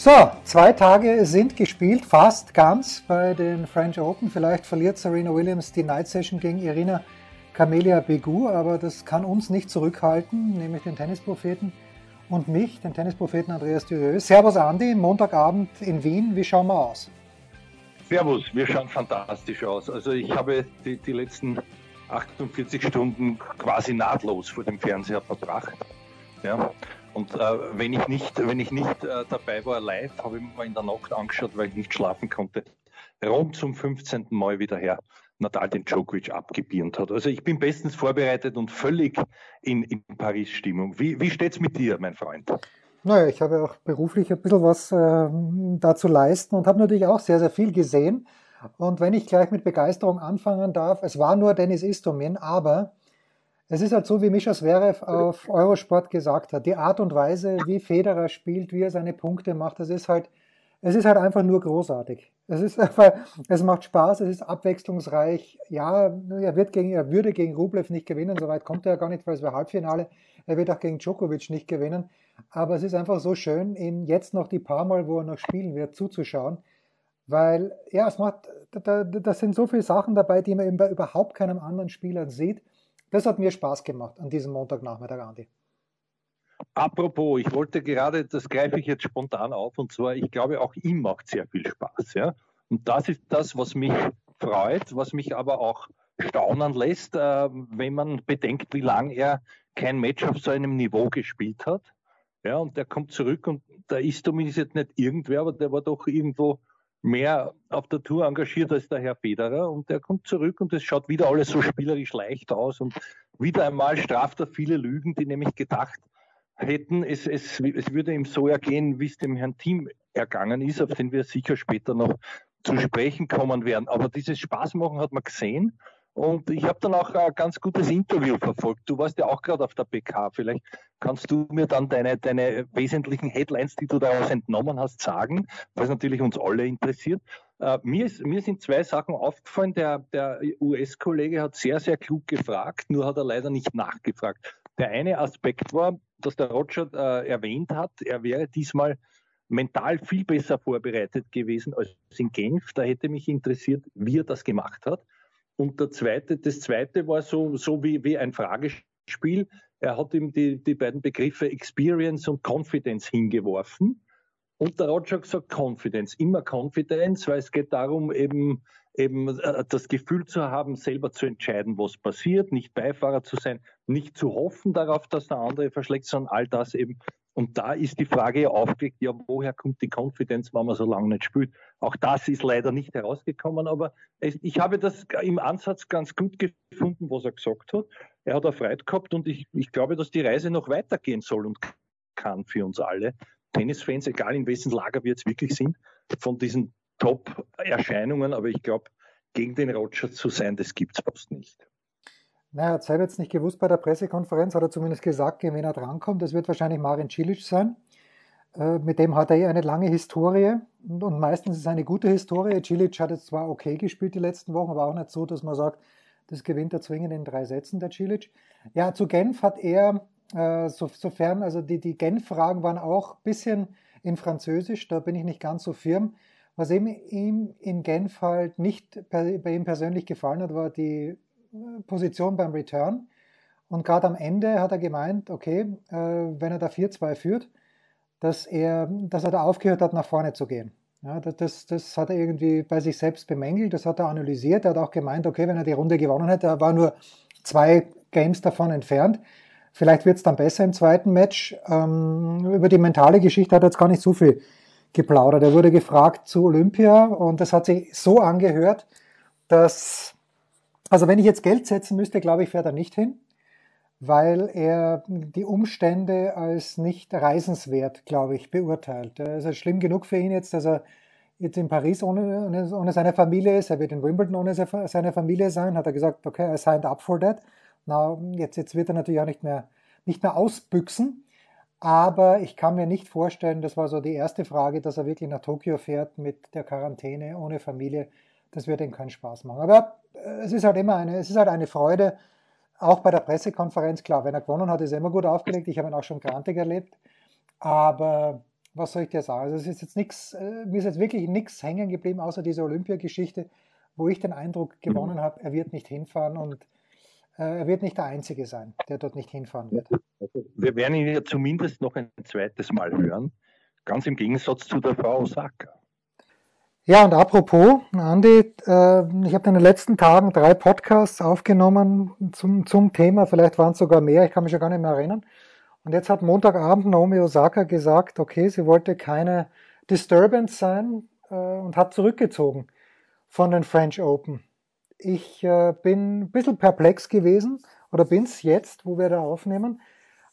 So, zwei Tage sind gespielt, fast ganz bei den French Open. Vielleicht verliert Serena Williams die Night Session gegen Irina Camelia Begu, aber das kann uns nicht zurückhalten, nämlich den Tennispropheten und mich, den Tennispropheten Andreas Dürieu. Servus Andi, Montagabend in Wien, wie schauen wir aus? Servus, wir schauen fantastisch aus. Also ich habe die, die letzten 48 Stunden quasi nahtlos vor dem Fernseher verbracht. Ja. Und äh, wenn ich nicht, wenn ich nicht äh, dabei war live, habe ich mir in der Nacht angeschaut, weil ich nicht schlafen konnte. Rund zum 15. Mal wieder her Nadal den Djokovic abgebirnt hat. Also ich bin bestens vorbereitet und völlig in, in Paris-Stimmung. Wie, wie steht es mit dir, mein Freund? Naja, ich habe auch beruflich ein bisschen was äh, da zu leisten und habe natürlich auch sehr, sehr viel gesehen. Und wenn ich gleich mit Begeisterung anfangen darf, es war nur Dennis Istomin, aber es ist halt so, wie Mischa Zverev auf Eurosport gesagt hat, die Art und Weise, wie Federer spielt, wie er seine Punkte macht, das ist halt, es ist halt einfach nur großartig. Es ist einfach, es macht Spaß, es ist abwechslungsreich. Ja, er wird gegen, er würde gegen Rublev nicht gewinnen, soweit kommt er ja gar nicht, weil es wäre Halbfinale. Er wird auch gegen Djokovic nicht gewinnen. Aber es ist einfach so schön, ihm jetzt noch die paar Mal, wo er noch spielen wird, zuzuschauen. Weil, ja, es macht, da, da sind so viele Sachen dabei, die man bei überhaupt keinem anderen Spieler sieht. Das hat mir Spaß gemacht an diesem Montagnachmittag, Andi. Apropos, ich wollte gerade, das greife ich jetzt spontan auf, und zwar, ich glaube, auch ihm macht sehr viel Spaß. Ja? Und das ist das, was mich freut, was mich aber auch staunen lässt, äh, wenn man bedenkt, wie lange er kein Match auf so einem Niveau gespielt hat. Ja, und der kommt zurück und da ist zumindest jetzt nicht irgendwer, aber der war doch irgendwo mehr auf der Tour engagiert als der Herr Federer und der kommt zurück und es schaut wieder alles so spielerisch leicht aus und wieder einmal straft er viele Lügen, die nämlich gedacht hätten, es, es, es würde ihm so ergehen, wie es dem Herrn Team ergangen ist, auf den wir sicher später noch zu sprechen kommen werden. Aber dieses Spaßmachen hat man gesehen und ich habe dann auch ein ganz gutes Interview verfolgt. Du warst ja auch gerade auf der PK. Vielleicht kannst du mir dann deine, deine wesentlichen Headlines, die du daraus entnommen hast, sagen, was natürlich uns alle interessiert. Uh, mir, ist, mir, sind zwei Sachen aufgefallen. Der, der US-Kollege hat sehr, sehr klug gefragt, nur hat er leider nicht nachgefragt. Der eine Aspekt war, dass der Roger äh, erwähnt hat, er wäre diesmal mental viel besser vorbereitet gewesen als in Genf. Da hätte mich interessiert, wie er das gemacht hat. Und der zweite, das zweite war so, so wie, wie ein Fragespiel. Er hat ihm die, die beiden Begriffe Experience und Confidence hingeworfen. Und der Roger gesagt, Confidence, immer Confidence, weil es geht darum, eben, eben äh, das Gefühl zu haben, selber zu entscheiden, was passiert, nicht Beifahrer zu sein, nicht zu hoffen darauf, dass der andere verschlägt, sondern all das eben und da ist die Frage aufgelegt, ja, woher kommt die Confidence, wenn man so lange nicht spielt? Auch das ist leider nicht herausgekommen, aber ich habe das im Ansatz ganz gut gefunden, was er gesagt hat. Er hat Freude gehabt und ich, ich glaube, dass die Reise noch weitergehen soll und kann für uns alle. Tennisfans, egal in wessen Lager wir jetzt wirklich sind, von diesen Top-Erscheinungen, aber ich glaube, gegen den Roger zu sein, das gibt es fast nicht. Naja, hat selber jetzt nicht gewusst bei der Pressekonferenz, hat er zumindest gesagt, wen er drankommt. Das wird wahrscheinlich Marin Cilic sein. Äh, mit dem hat er eh eine lange Historie und, meistens ist es eine gute Historie. Cilic hat jetzt zwar okay gespielt die letzten Wochen, aber auch nicht so, dass man sagt, das gewinnt er zwingend in drei Sätzen, der Cilic. Ja, zu Genf hat er, äh, so, sofern, also die, die Genf-Fragen waren auch ein bisschen in Französisch, da bin ich nicht ganz so firm. Was ihm in Genf halt nicht bei ihm persönlich gefallen hat, war die Position beim Return. Und gerade am Ende hat er gemeint, okay, äh, wenn er da 4-2 führt, dass er, dass er da aufgehört hat, nach vorne zu gehen. Ja, das, das hat er irgendwie bei sich selbst bemängelt, das hat er analysiert. Er hat auch gemeint, okay, wenn er die Runde gewonnen hätte, er war nur zwei Games davon entfernt. Vielleicht wird es dann besser im zweiten Match. Ähm, über die mentale Geschichte hat er jetzt gar nicht so viel geplaudert. Er wurde gefragt zu Olympia und das hat sich so angehört, dass also wenn ich jetzt Geld setzen müsste, glaube ich, fährt er nicht hin, weil er die Umstände als nicht reisenswert, glaube ich, beurteilt. Es ist schlimm genug für ihn jetzt, dass er jetzt in Paris ohne, ohne, seine Familie ist. Er wird in Wimbledon ohne seine Familie sein. Hat er gesagt, okay, I signed up for that. Na, jetzt, jetzt wird er natürlich auch nicht mehr, nicht mehr ausbüchsen. Aber ich kann mir nicht vorstellen, das war so die erste Frage, dass er wirklich nach Tokio fährt mit der Quarantäne ohne Familie. Das wird ihm keinen Spaß machen. Aber äh, es ist halt immer eine, es ist halt eine Freude, auch bei der Pressekonferenz. Klar, wenn er gewonnen hat, ist er immer gut aufgelegt. Ich habe ihn auch schon grantig erlebt. Aber was soll ich dir sagen? Also es ist jetzt nichts, äh, mir ist jetzt wirklich nichts hängen geblieben, außer diese Olympiageschichte, wo ich den Eindruck gewonnen mhm. habe, er wird nicht hinfahren und äh, er wird nicht der Einzige sein, der dort nicht hinfahren wird. Wir werden ihn ja zumindest noch ein zweites Mal hören, ganz im Gegensatz zu der Frau Osaka. Ja, und apropos, Andi, äh, ich habe in den letzten Tagen drei Podcasts aufgenommen zum, zum Thema, vielleicht waren es sogar mehr, ich kann mich schon gar nicht mehr erinnern. Und jetzt hat Montagabend Naomi Osaka gesagt, okay, sie wollte keine Disturbance sein äh, und hat zurückgezogen von den French Open. Ich äh, bin ein bisschen perplex gewesen oder bin's jetzt, wo wir da aufnehmen.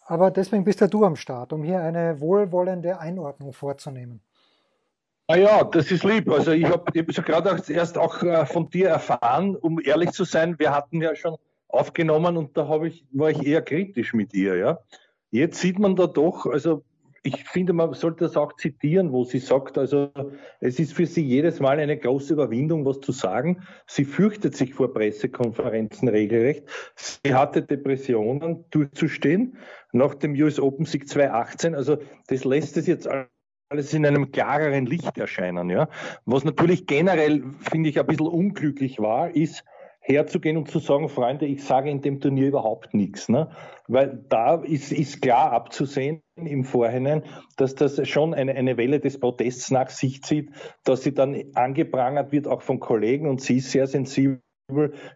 Aber deswegen bist ja du am Start, um hier eine wohlwollende Einordnung vorzunehmen. Ah ja, das ist lieb. Also ich habe hab gerade erst auch äh, von dir erfahren, um ehrlich zu sein, wir hatten ja schon aufgenommen und da ich, war ich eher kritisch mit ihr, ja. Jetzt sieht man da doch, also ich finde, man sollte das auch zitieren, wo sie sagt, also es ist für sie jedes Mal eine große Überwindung, was zu sagen. Sie fürchtet sich vor Pressekonferenzen regelrecht. Sie hatte Depressionen durchzustehen nach dem US Open Sieg 2018. Also das lässt es jetzt alles in einem klareren Licht erscheinen. Ja. Was natürlich generell, finde ich, ein bisschen unglücklich war, ist, herzugehen und zu sagen, Freunde, ich sage in dem Turnier überhaupt nichts. Ne? Weil da ist, ist klar abzusehen im Vorhinein, dass das schon eine, eine Welle des Protests nach sich zieht, dass sie dann angeprangert wird, auch von Kollegen und sie ist sehr sensibel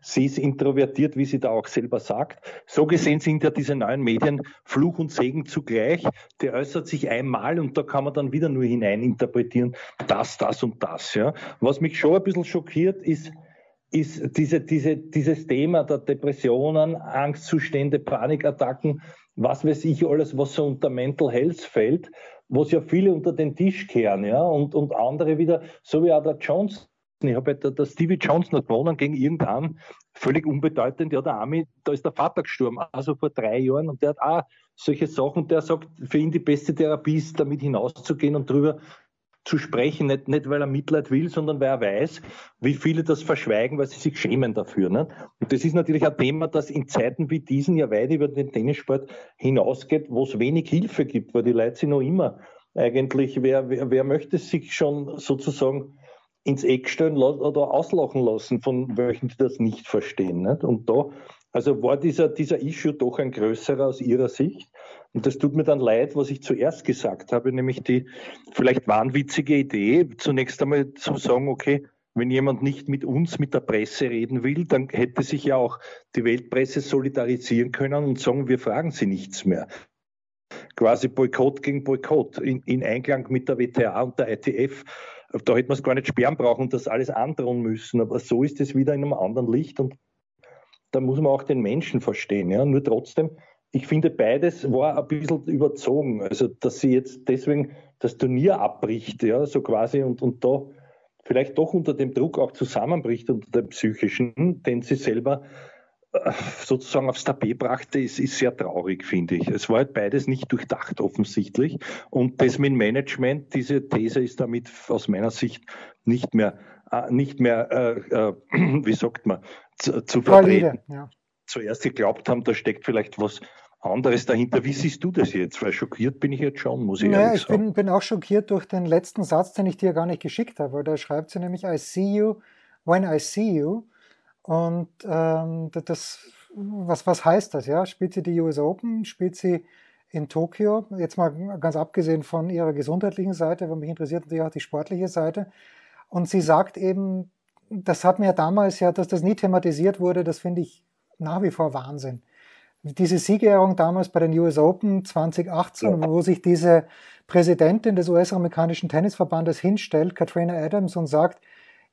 sie ist introvertiert, wie sie da auch selber sagt. So gesehen sind ja diese neuen Medien Fluch und Segen zugleich. Der äußert sich einmal und da kann man dann wieder nur hineininterpretieren, das, das und das. Ja. Was mich schon ein bisschen schockiert, ist, ist diese, diese, dieses Thema der Depressionen, Angstzustände, Panikattacken, was weiß ich alles, was so unter Mental Health fällt, was ja viele unter den Tisch kehren, ja, und, und andere wieder, so wie auch der Johnson. Ich habe ja der, Stevie Johnson hat gewonnen gegen irgendeinen, völlig unbedeutend, ja, der Army, da ist der Vater gestorben, also vor drei Jahren, und der hat auch solche Sachen, der sagt, für ihn die beste Therapie ist, damit hinauszugehen und drüber zu sprechen, nicht, nicht weil er Mitleid will, sondern weil er weiß, wie viele das verschweigen, weil sie sich schämen dafür. Ne? Und das ist natürlich ein Thema, das in Zeiten wie diesen ja weit über den Tennissport hinausgeht, wo es wenig Hilfe gibt, weil die Leute sind noch immer eigentlich, wer, wer, wer möchte sich schon sozusagen ins Eck stellen oder auslachen lassen von welchen, die das nicht verstehen. Nicht? Und da, also war dieser, dieser Issue doch ein größerer aus Ihrer Sicht. Und das tut mir dann leid, was ich zuerst gesagt habe, nämlich die vielleicht wahnwitzige Idee, zunächst einmal zu sagen, okay, wenn jemand nicht mit uns, mit der Presse reden will, dann hätte sich ja auch die Weltpresse solidarisieren können und sagen, wir fragen sie nichts mehr. Quasi Boykott gegen Boykott in, in Einklang mit der WTA und der ITF. Da hätte man es gar nicht sperren brauchen und das alles androhen müssen. Aber so ist es wieder in einem anderen Licht und da muss man auch den Menschen verstehen. Ja? Nur trotzdem ich finde, beides war ein bisschen überzogen. Also, dass sie jetzt deswegen das Turnier abbricht, ja, so quasi, und, und da vielleicht doch unter dem Druck auch zusammenbricht, unter dem psychischen, den sie selber sozusagen aufs Tapet brachte, ist, ist sehr traurig, finde ich. Es war halt beides nicht durchdacht, offensichtlich. Und das mit Management, diese These ist damit aus meiner Sicht nicht mehr, äh, nicht mehr äh, äh, wie sagt man, zu, zu vertreten. Ja zuerst geglaubt haben, da steckt vielleicht was anderes dahinter. Wie siehst du das jetzt? Weil schockiert bin ich jetzt schon, muss ich naja, ehrlich sagen. Ich bin, bin auch schockiert durch den letzten Satz, den ich dir gar nicht geschickt habe, weil da schreibt sie nämlich, I see you when I see you. Und ähm, das, was, was heißt das? Ja? Spielt sie die US Open? Spielt sie in Tokio? Jetzt mal ganz abgesehen von ihrer gesundheitlichen Seite, weil mich interessiert natürlich auch die sportliche Seite. Und sie sagt eben, das hat mir damals ja, dass das nie thematisiert wurde, das finde ich nach wie vor Wahnsinn. Diese Siegerehrung damals bei den US Open 2018, ja. wo sich diese Präsidentin des US-amerikanischen Tennisverbandes hinstellt, Katrina Adams, und sagt,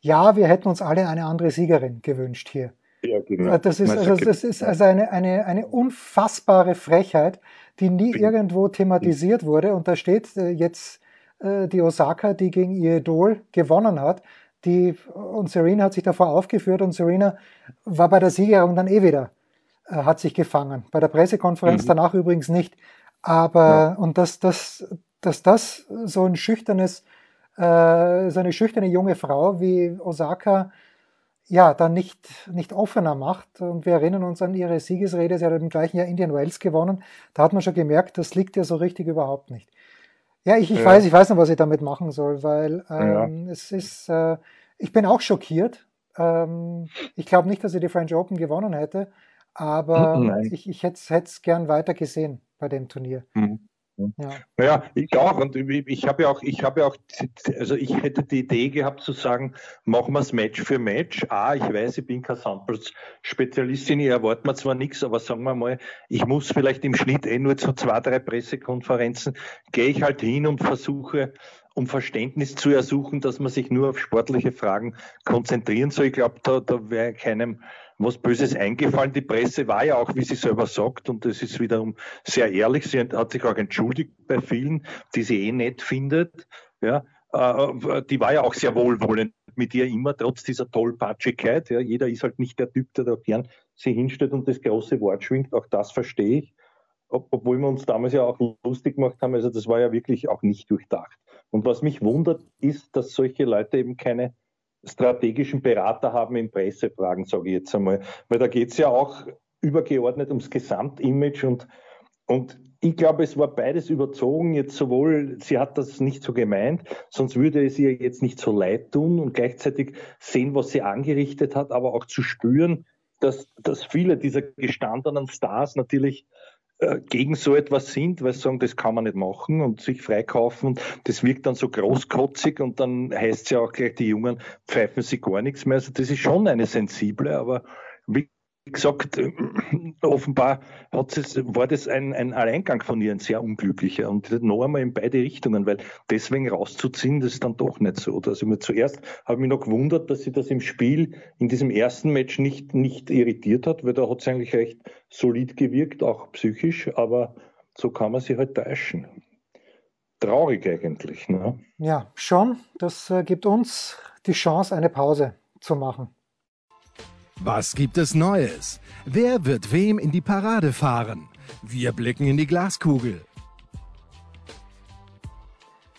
ja, wir hätten uns alle eine andere Siegerin gewünscht hier. Ja, genau. Das ist, also, das ist also eine, eine, eine unfassbare Frechheit, die nie irgendwo thematisiert wurde. Und da steht äh, jetzt äh, die Osaka, die gegen ihr Idol gewonnen hat. Die, und Serena hat sich davor aufgeführt und Serena war bei der Siegerung dann eh wieder, äh, hat sich gefangen. Bei der Pressekonferenz mhm. danach übrigens nicht. Aber, ja. und dass, dass, dass das so ein schüchternes, äh, so eine schüchterne junge Frau wie Osaka ja, dann nicht, nicht offener macht. Und wir erinnern uns an ihre Siegesrede, sie hat im gleichen Jahr Indian Wells gewonnen. Da hat man schon gemerkt, das liegt ja so richtig überhaupt nicht. Ja, ich, ich ja. weiß, ich weiß noch, was ich damit machen soll, weil ähm, ja. es ist, äh, ich bin auch schockiert. Ähm, ich glaube nicht, dass sie die French Open gewonnen hätte, aber Nein. ich, ich hätte es gern weiter gesehen bei dem Turnier. Mhm. Ja. Naja, ich auch. Und ich habe ja auch, ich habe ja auch, also ich hätte die Idee gehabt zu sagen, machen wir es Match für Match. Ah, ich weiß, ich bin kein Samples-Spezialistin, ich erwarte mir zwar nichts, aber sagen wir mal, ich muss vielleicht im Schnitt eh nur zu zwei, drei Pressekonferenzen, gehe ich halt hin und versuche, um Verständnis zu ersuchen, dass man sich nur auf sportliche Fragen konzentrieren soll. Ich glaube, da, da wäre keinem was Böses eingefallen. Die Presse war ja auch, wie sie selber sagt, und das ist wiederum sehr ehrlich, sie hat sich auch entschuldigt bei vielen, die sie eh nett findet. Ja, äh, die war ja auch sehr wohlwollend mit ihr immer, trotz dieser Tollpatschigkeit. Ja, jeder ist halt nicht der Typ, der da gern sie hinstellt und das große Wort schwingt. Auch das verstehe ich. Ob, obwohl wir uns damals ja auch lustig gemacht haben. Also das war ja wirklich auch nicht durchdacht. Und was mich wundert, ist, dass solche Leute eben keine strategischen Berater haben in Pressefragen, sage ich jetzt einmal. Weil da geht es ja auch übergeordnet ums Gesamtimage und, und ich glaube, es war beides überzogen. Jetzt sowohl, sie hat das nicht so gemeint, sonst würde es ihr jetzt nicht so leid tun und gleichzeitig sehen, was sie angerichtet hat, aber auch zu spüren, dass, dass viele dieser gestandenen Stars natürlich gegen so etwas sind, weil sie sagen, das kann man nicht machen und sich freikaufen. Das wirkt dann so großkotzig und dann heißt es ja auch gleich, die Jungen pfeifen sich gar nichts mehr. Also das ist schon eine sensible, aber wie gesagt, äh, offenbar es, war das ein, ein Alleingang von ihr, ein sehr unglücklicher. Und noch einmal in beide Richtungen, weil deswegen rauszuziehen, das ist dann doch nicht so. Also mir zuerst habe ich mich noch gewundert, dass sie das im Spiel in diesem ersten Match nicht, nicht irritiert hat, weil da hat sie eigentlich recht solid gewirkt, auch psychisch, aber so kann man sie halt täuschen. Traurig eigentlich. Ne? Ja, schon. Das äh, gibt uns die Chance, eine Pause zu machen. Was gibt es Neues? Wer wird wem in die Parade fahren? Wir blicken in die Glaskugel.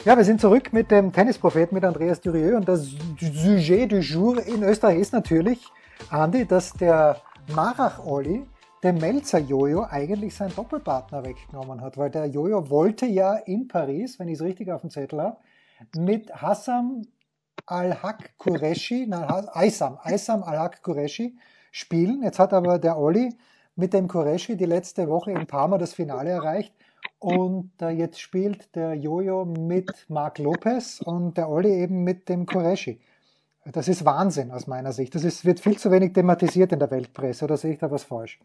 Ja, wir sind zurück mit dem Tennispropheten, mit Andreas Durieux. Und das Sujet du jour in Österreich ist natürlich, Andi, dass der Marach-Olli dem Melzer-Jojo eigentlich seinen Doppelpartner weggenommen hat. Weil der Jojo wollte ja in Paris, wenn ich es richtig auf dem Zettel habe, mit Hassan Al-Haq Qureshi, Aysam, Aysam Al-Haq Qureshi spielen. Jetzt hat aber der Olli mit dem Qureshi die letzte Woche in Parma das Finale erreicht. Und äh, jetzt spielt der Jojo mit Marc Lopez und der Olli eben mit dem Qureshi. Das ist Wahnsinn aus meiner Sicht. Das ist, wird viel zu wenig thematisiert in der Weltpresse. Oder sehe ich da was falsch?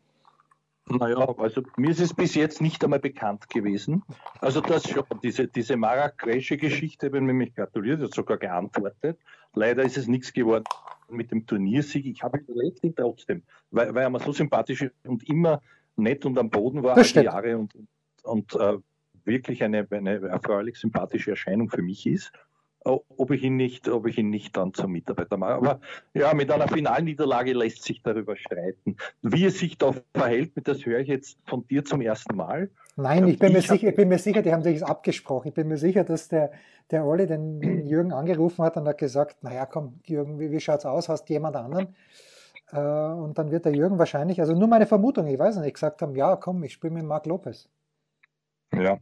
Naja, also mir ist es bis jetzt nicht einmal bekannt gewesen. Also das schon, diese, diese Marrakesche-Geschichte habe ich nämlich gratuliert, hat sogar geantwortet. Leider ist es nichts geworden mit dem Turniersieg. Ich habe überlegt ihn trotzdem, weil, weil er mir so sympathisch und immer nett und am Boden war all die Jahre und, und äh, wirklich eine, eine erfreulich sympathische Erscheinung für mich ist ob ich ihn nicht, ob ich ihn nicht dann zum Mitarbeiter mache. Aber ja, mit einer Finalniederlage lässt sich darüber streiten. Wie es sich da verhält, das höre ich jetzt von dir zum ersten Mal. Nein, ich bin, ich mir, sicher, ich bin mir sicher, die haben sich abgesprochen. Ich bin mir sicher, dass der, der Olli den Jürgen angerufen hat und hat gesagt, naja, komm, Jürgen, wie, wie es aus? Hast du jemand anderen? Äh, und dann wird der Jürgen wahrscheinlich, also nur meine Vermutung, ich weiß nicht, gesagt haben, ja, komm, ich spiele mit Marc Lopez. Ja,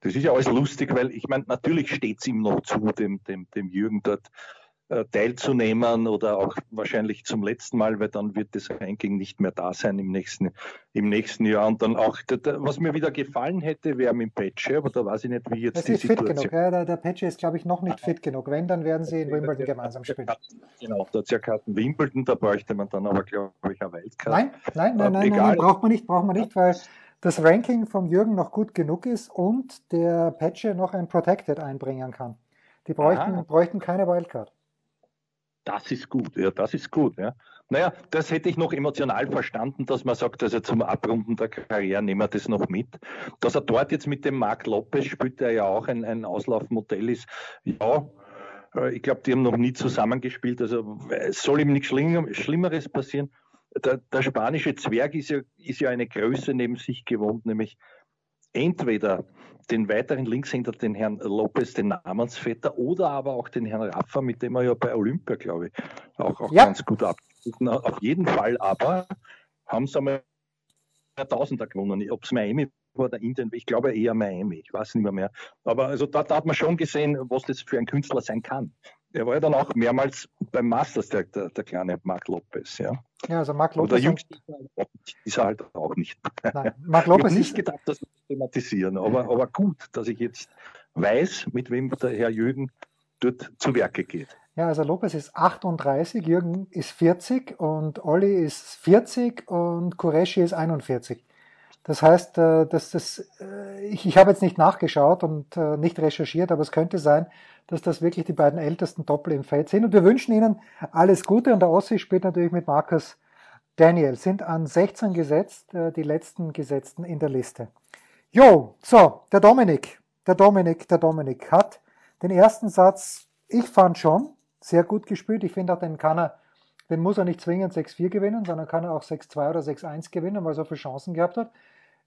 das ist ja alles lustig, weil ich meine, natürlich steht es ihm noch zu, dem, dem, dem Jürgen dort äh, teilzunehmen oder auch wahrscheinlich zum letzten Mal, weil dann wird das Ranking nicht mehr da sein im nächsten, im nächsten Jahr. Und dann auch, was mir wieder gefallen hätte, wäre mit dem Patch, aber da weiß ich nicht, wie jetzt das die ist Situation... fit genug, ja, der, der Patch ist, glaube ich, noch nicht fit genug. Wenn, dann werden sie in Wimbledon gemeinsam spielen. Genau, da hat ja Karten Wimbledon, da bräuchte man dann aber, glaube ich, eine Wildcard. Nein, nein, nein, nein, nein, nein, braucht man nicht, braucht man nicht, weil das Ranking vom Jürgen noch gut genug ist und der Patche noch ein Protected einbringen kann. Die bräuchten, bräuchten keine Wildcard. Das ist gut, ja, das ist gut. Ja. Naja, das hätte ich noch emotional verstanden, dass man sagt, also zum Abrunden der Karriere nehmen wir das noch mit. Dass er dort jetzt mit dem Marc Lopez spielt, der ja auch ein, ein Auslaufmodell ist, ja, äh, ich glaube, die haben noch nie zusammengespielt, also es soll ihm nichts Schlimmeres passieren. Der, der spanische Zwerg ist ja, ist ja eine Größe neben sich gewohnt, nämlich entweder den weiteren Linkshänder, den Herrn Lopez, den Namensvetter, oder aber auch den Herrn Raffa, mit dem er ja bei Olympia, glaube ich, auch, auch ja. ganz gut abgeschnitten Auf jeden Fall aber haben sie einmal Tausender gewonnen. Ob es Miami war oder Indien, ich glaube eher Miami, ich weiß nicht mehr mehr. Aber also da, da hat man schon gesehen, was das für ein Künstler sein kann. Er war ja dann auch mehrmals beim Masters, der, der, der kleine Marc Lopez. Ja, ja also Marc Lopez. Oder jüngst ist er halt auch nicht. Nein, Marc Lopez ich habe nicht gedacht, das thematisieren, aber, aber gut, dass ich jetzt weiß, mit wem der Herr Jürgen dort zu Werke geht. Ja, also Lopez ist 38, Jürgen ist 40 und Olli ist 40 und Qureshi ist 41. Das heißt, äh, dass das, äh, ich, ich habe jetzt nicht nachgeschaut und äh, nicht recherchiert, aber es könnte sein, dass das wirklich die beiden ältesten Doppel im Feld sind. Und wir wünschen Ihnen alles Gute. Und der Ossi spielt natürlich mit Markus Daniel, sind an 16 gesetzt, die letzten Gesetzten in der Liste. Jo, so, der Dominik, der Dominik, der Dominik hat den ersten Satz, ich fand schon, sehr gut gespielt. Ich finde auch, den kann er, den muss er nicht zwingend 6-4 gewinnen, sondern kann er auch 6-2 oder 6-1 gewinnen, weil er so viele Chancen gehabt hat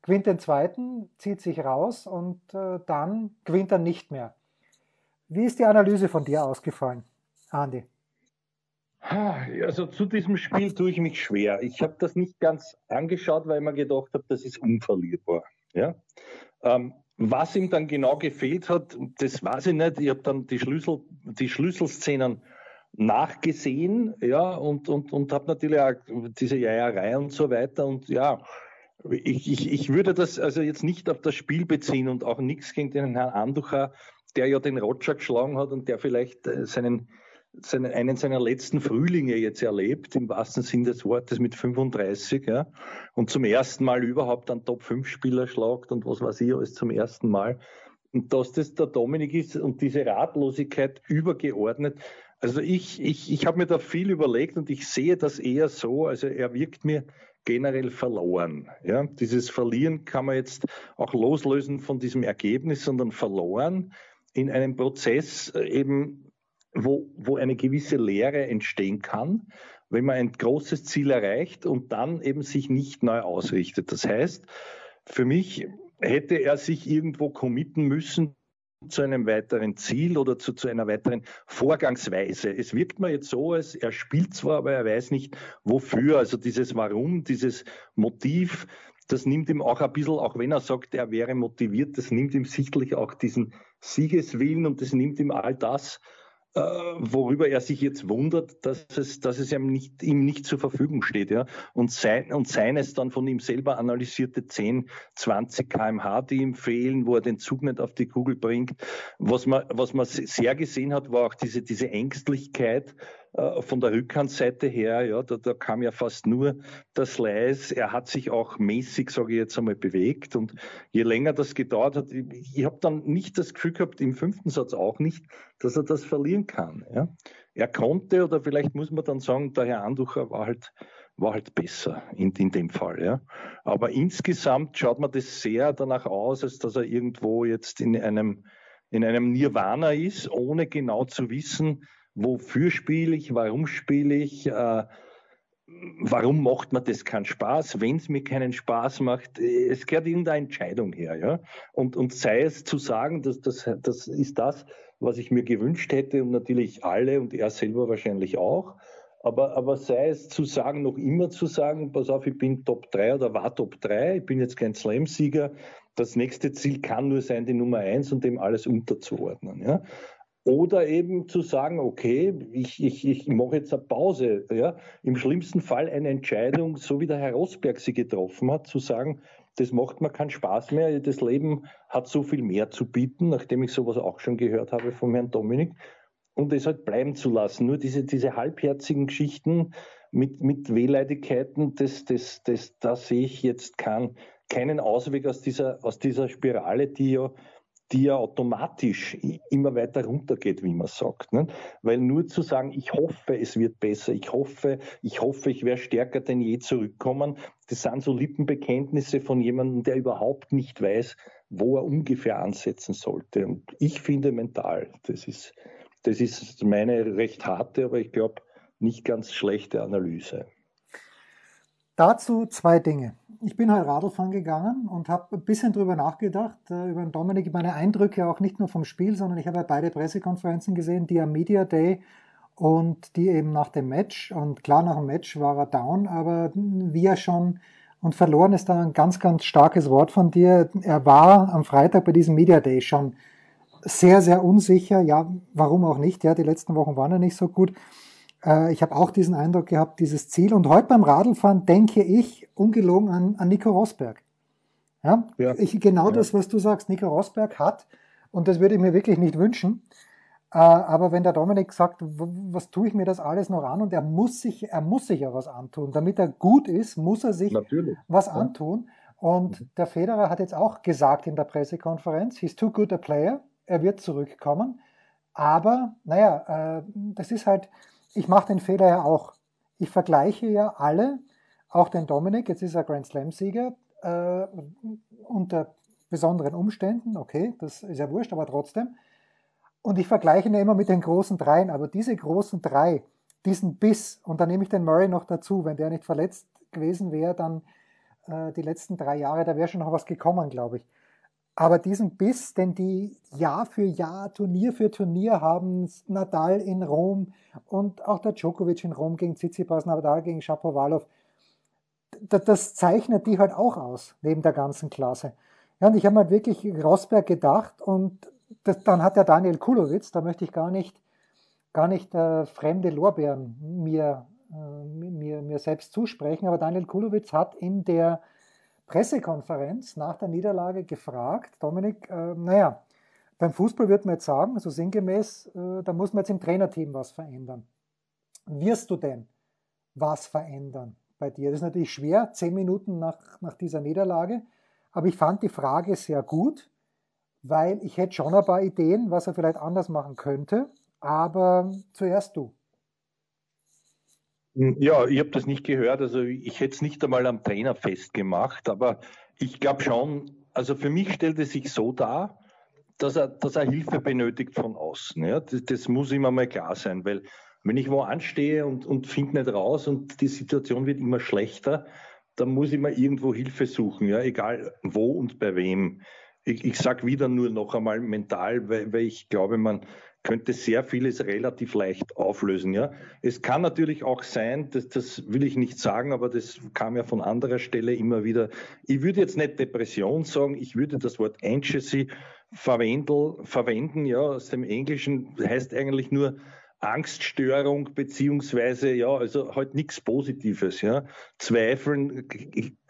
gewinnt den zweiten, zieht sich raus und äh, dann gewinnt er nicht mehr. Wie ist die Analyse von dir ausgefallen, Andi? Also zu diesem Spiel tue ich mich schwer. Ich habe das nicht ganz angeschaut, weil ich mir gedacht habe, das ist unverlierbar. Ja? Ähm, was ihm dann genau gefehlt hat, das weiß ich nicht. Ich habe dann die, Schlüssel, die Schlüsselszenen nachgesehen ja, und, und, und habe natürlich auch diese Jaierei und so weiter. Und ja, ich, ich, ich würde das also jetzt nicht auf das Spiel beziehen und auch nichts gegen den Herrn Anducher, der ja den Roger geschlagen hat und der vielleicht äh, seinen, seinen, einen seiner letzten Frühlinge jetzt erlebt, im wahrsten Sinn des Wortes mit 35, ja, und zum ersten Mal überhaupt einen Top-5-Spieler schlagt und was weiß ich, alles zum ersten Mal. Und dass das der Dominik ist und diese Ratlosigkeit übergeordnet. Also ich, ich, ich habe mir da viel überlegt und ich sehe das eher so, also er wirkt mir generell verloren. Ja, dieses Verlieren kann man jetzt auch loslösen von diesem Ergebnis, sondern verloren in einem Prozess äh, eben, wo, wo eine gewisse Leere entstehen kann, wenn man ein großes Ziel erreicht und dann eben sich nicht neu ausrichtet. Das heißt, für mich hätte er sich irgendwo committen müssen, zu einem weiteren Ziel oder zu, zu einer weiteren Vorgangsweise. Es wirkt mir jetzt so, als er spielt zwar, aber er weiß nicht wofür. Also dieses Warum, dieses Motiv, das nimmt ihm auch ein bisschen, auch wenn er sagt, er wäre motiviert, das nimmt ihm sichtlich auch diesen Siegeswillen und das nimmt ihm all das, äh, worüber er sich jetzt wundert, dass es, dass es ihm nicht, ihm nicht zur Verfügung steht. Ja? Und, sein, und seines dann von ihm selber analysierte 10, 20 kmh, die ihm fehlen, wo er den Zug nicht auf die Kugel bringt. Was man, was man sehr gesehen hat, war auch diese, diese Ängstlichkeit, von der Rückhandseite her, ja, da, da kam ja fast nur der Slice. Er hat sich auch mäßig, sage ich jetzt einmal, bewegt. Und je länger das gedauert hat, ich, ich habe dann nicht das Gefühl gehabt, im fünften Satz auch nicht, dass er das verlieren kann. Ja. Er konnte, oder vielleicht muss man dann sagen, der Herr Anducher war halt war halt besser in, in dem Fall. Ja. Aber insgesamt schaut man das sehr danach aus, als dass er irgendwo jetzt in einem, in einem Nirvana ist, ohne genau zu wissen, wofür spiele ich, warum spiele ich, äh, warum macht mir das keinen Spaß, wenn es mir keinen Spaß macht. Es gehört irgendeine Entscheidung her. Ja? Und, und sei es zu sagen, dass das, das ist das, was ich mir gewünscht hätte und natürlich alle und er selber wahrscheinlich auch. Aber, aber sei es zu sagen, noch immer zu sagen, pass auf, ich bin Top 3 oder war Top 3, ich bin jetzt kein Slam-Sieger. Das nächste Ziel kann nur sein, die Nummer 1 und dem alles unterzuordnen. Ja? Oder eben zu sagen, okay, ich, ich, ich mache jetzt eine Pause. Ja? Im schlimmsten Fall eine Entscheidung, so wie der Herr Rosberg sie getroffen hat, zu sagen, das macht mir keinen Spaß mehr. Das Leben hat so viel mehr zu bieten, nachdem ich sowas auch schon gehört habe vom Herrn Dominik. Und es halt bleiben zu lassen. Nur diese, diese halbherzigen Geschichten mit, mit Wehleidigkeiten, das, das, das, da sehe ich jetzt kein, keinen Ausweg aus dieser, aus dieser Spirale, die ja die ja automatisch immer weiter runtergeht, wie man sagt. Ne? Weil nur zu sagen, ich hoffe, es wird besser, ich hoffe, ich hoffe, ich werde stärker denn je zurückkommen, das sind so Lippenbekenntnisse von jemandem, der überhaupt nicht weiß, wo er ungefähr ansetzen sollte. Und ich finde mental, das ist, das ist meine recht harte, aber ich glaube nicht ganz schlechte Analyse. Dazu zwei Dinge. Ich bin halt Radlfahren gegangen und habe ein bisschen drüber nachgedacht, äh, über den Dominik, meine Eindrücke auch nicht nur vom Spiel, sondern ich habe beide Pressekonferenzen gesehen, die am Media Day und die eben nach dem Match. Und klar, nach dem Match war er down, aber wie er schon und verloren ist da ein ganz, ganz starkes Wort von dir. Er war am Freitag bei diesem Media Day schon sehr, sehr unsicher. Ja, warum auch nicht? Ja, die letzten Wochen waren ja nicht so gut. Äh, ich habe auch diesen Eindruck gehabt, dieses Ziel. Und heute beim Radlfahren denke ich ungelogen an, an Nico Rosberg. Ja, ja. Ich, genau ja. das, was du sagst. Nico Rosberg hat, und das würde ich mir wirklich nicht wünschen, äh, aber wenn der Dominik sagt, was tue ich mir das alles noch an und er muss sich, er muss sich ja was antun. Damit er gut ist, muss er sich Natürlich. was antun. Und mhm. der Federer hat jetzt auch gesagt in der Pressekonferenz, he's too good a player, er wird zurückkommen. Aber, naja, äh, das ist halt, ich mache den Fehler ja auch. Ich vergleiche ja alle, auch den Dominik, jetzt ist er Grand Slam-Sieger, äh, unter besonderen Umständen, okay, das ist ja wurscht, aber trotzdem. Und ich vergleiche ihn immer mit den großen Dreien, aber diese großen drei, diesen Biss, und da nehme ich den Murray noch dazu, wenn der nicht verletzt gewesen wäre, dann äh, die letzten drei Jahre, da wäre schon noch was gekommen, glaube ich. Aber diesen Biss, den die Jahr für Jahr, Turnier für Turnier haben, Nadal in Rom und auch der Djokovic in Rom gegen Tsitsipas, Nadal gegen Shapovalov, das zeichnet die halt auch aus, neben der ganzen Klasse. Ja, und ich habe mir halt wirklich Rosberg gedacht und das, dann hat der Daniel Kulowitz, da möchte ich gar nicht, gar nicht äh, fremde Lorbeeren mir, äh, mir, mir selbst zusprechen, aber Daniel Kulowitz hat in der Pressekonferenz nach der Niederlage gefragt, Dominik, äh, naja, beim Fußball wird man jetzt sagen, also sinngemäß, äh, da muss man jetzt im Trainerteam was verändern. Wirst du denn was verändern bei dir? Das ist natürlich schwer, zehn Minuten nach, nach dieser Niederlage, aber ich fand die Frage sehr gut, weil ich hätte schon ein paar Ideen, was er vielleicht anders machen könnte, aber zuerst du. Hm, ja, ich habe das nicht gehört. Also ich hätte es nicht einmal am Trainer festgemacht, aber ich glaube schon, also für mich stellt es sich so dar, dass er, dass er Hilfe benötigt von außen. Ja? Das, das muss ihm einmal klar sein, weil wenn ich wo anstehe und, und finde nicht raus und die Situation wird immer schlechter, dann muss ich mir irgendwo Hilfe suchen, ja? egal wo und bei wem. Ich, ich sage wieder nur noch einmal mental, weil, weil ich glaube, man könnte sehr vieles relativ leicht auflösen. Ja. Es kann natürlich auch sein, das, das will ich nicht sagen, aber das kam ja von anderer Stelle immer wieder. Ich würde jetzt nicht Depression sagen, ich würde das Wort Anxiety verwenden, ja, aus dem Englischen heißt eigentlich nur Angststörung beziehungsweise ja, also halt nichts Positives, ja. Zweifeln,